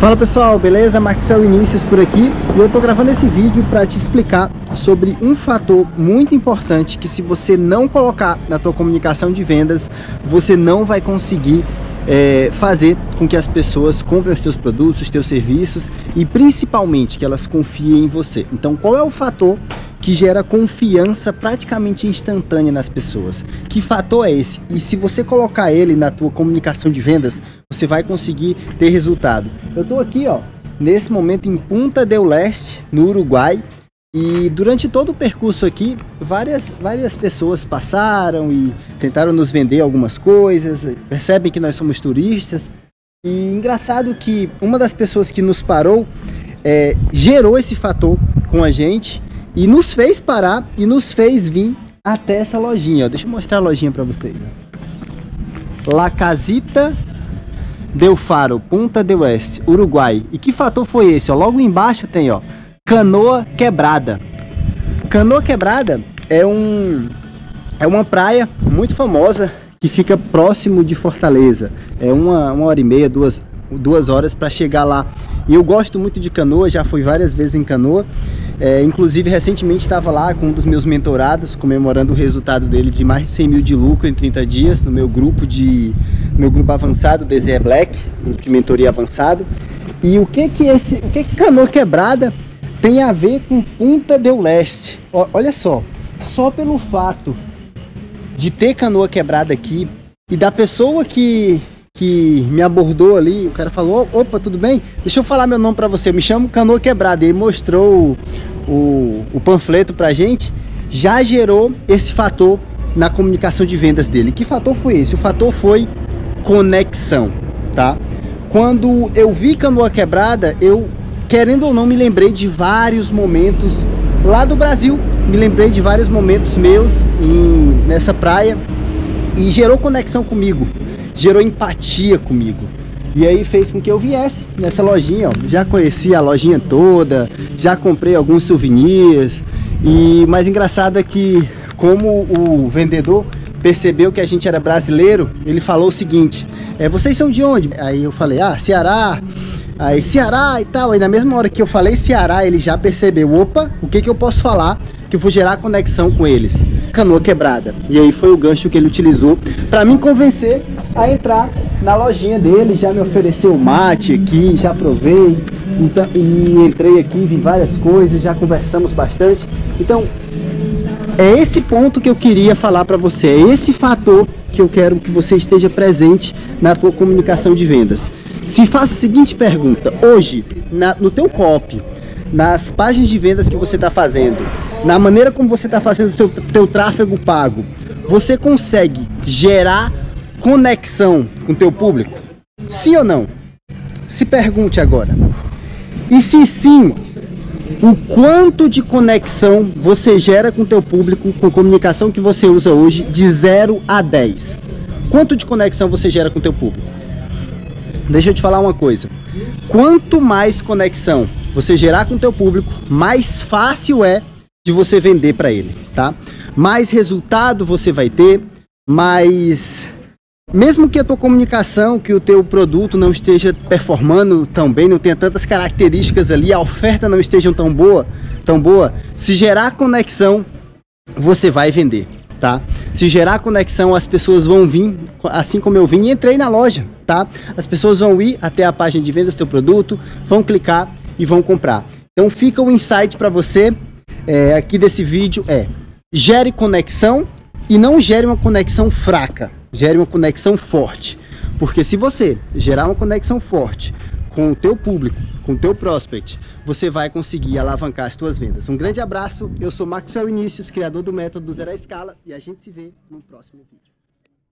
Fala pessoal, beleza? Maxwell Inícios por aqui e eu tô gravando esse vídeo para te explicar sobre um fator muito importante que se você não colocar na tua comunicação de vendas, você não vai conseguir é, fazer com que as pessoas comprem os teus produtos, os teus serviços e principalmente que elas confiem em você. Então qual é o fator que gera confiança praticamente instantânea nas pessoas. Que fator é esse? E se você colocar ele na tua comunicação de vendas, você vai conseguir ter resultado. Eu estou aqui, ó, nesse momento em Punta del Leste, no Uruguai, e durante todo o percurso aqui, várias, várias pessoas passaram e tentaram nos vender algumas coisas, percebem que nós somos turistas. E engraçado que uma das pessoas que nos parou é, gerou esse fator com a gente e nos fez parar e nos fez vir até essa lojinha. Deixa eu mostrar a lojinha para vocês. La Casita Del Faro, Punta del Oeste, Uruguai. E que fator foi esse? Ó, logo embaixo tem ó, Canoa Quebrada. Canoa Quebrada é um é uma praia muito famosa que fica próximo de Fortaleza. É uma, uma hora e meia, duas, duas horas para chegar lá. E eu gosto muito de canoa, já fui várias vezes em canoa. É, inclusive, recentemente estava lá com um dos meus mentorados, comemorando o resultado dele de mais de 100 mil de lucro em 30 dias, no meu grupo de meu grupo avançado, DZE Black, grupo de mentoria avançado. E o que que esse, o que que canoa quebrada tem a ver com Punta del Leste? olha só, só pelo fato de ter canoa quebrada aqui e da pessoa que que me abordou ali, o cara falou, opa, tudo bem? Deixa eu falar meu nome para você, eu me chamo Canoa Quebrada, e mostrou o, o, o panfleto pra gente, já gerou esse fator na comunicação de vendas dele. Que fator foi esse? O fator foi conexão, tá? Quando eu vi Canoa Quebrada, eu, querendo ou não, me lembrei de vários momentos lá do Brasil, me lembrei de vários momentos meus em, nessa praia e gerou conexão comigo gerou empatia comigo. E aí fez com que eu viesse nessa lojinha, ó. Já conheci a lojinha toda, já comprei alguns souvenirs. E mais engraçado é que como o vendedor percebeu que a gente era brasileiro, ele falou o seguinte: é, vocês são de onde? Aí eu falei: ah, Ceará. Aí Ceará e tal. Aí na mesma hora que eu falei Ceará, ele já percebeu: opa, o que, que eu posso falar que eu vou gerar conexão com eles? Canoa quebrada. E aí foi o gancho que ele utilizou para me convencer a entrar na lojinha dele. Já me ofereceu mate aqui, já provei. Então, e entrei aqui, vi várias coisas, já conversamos bastante. Então, é esse ponto que eu queria falar para você, é esse fator que eu quero que você esteja presente na tua comunicação de vendas. Se faça a seguinte pergunta: hoje, na, no teu copy, nas páginas de vendas que você está fazendo, na maneira como você está fazendo o teu, teu tráfego pago, você consegue gerar conexão com o teu público? Sim ou não? Se pergunte agora. E se sim, o quanto de conexão você gera com o teu público com a comunicação que você usa hoje de 0 a 10? Quanto de conexão você gera com o teu público? Deixa eu te falar uma coisa. Quanto mais conexão você gerar com o teu público, mais fácil é de você vender para ele, tá? Mais resultado você vai ter, mais mesmo que a tua comunicação, que o teu produto não esteja performando tão bem, não tenha tantas características ali, a oferta não esteja tão boa, tão boa, se gerar conexão, você vai vender, tá? Se gerar conexão, as pessoas vão vir, assim como eu vim e entrei na loja, tá? As pessoas vão ir até a página de vendas do teu produto, vão clicar e vão comprar. Então fica o insight para você é, aqui desse vídeo é gere conexão e não gere uma conexão fraca gere uma conexão forte. Porque se você gerar uma conexão forte com o teu público, com o teu prospect, você vai conseguir alavancar as tuas vendas. Um grande abraço, eu sou Maxwell Inícios, criador do método Zero à Escala e a gente se vê no próximo vídeo.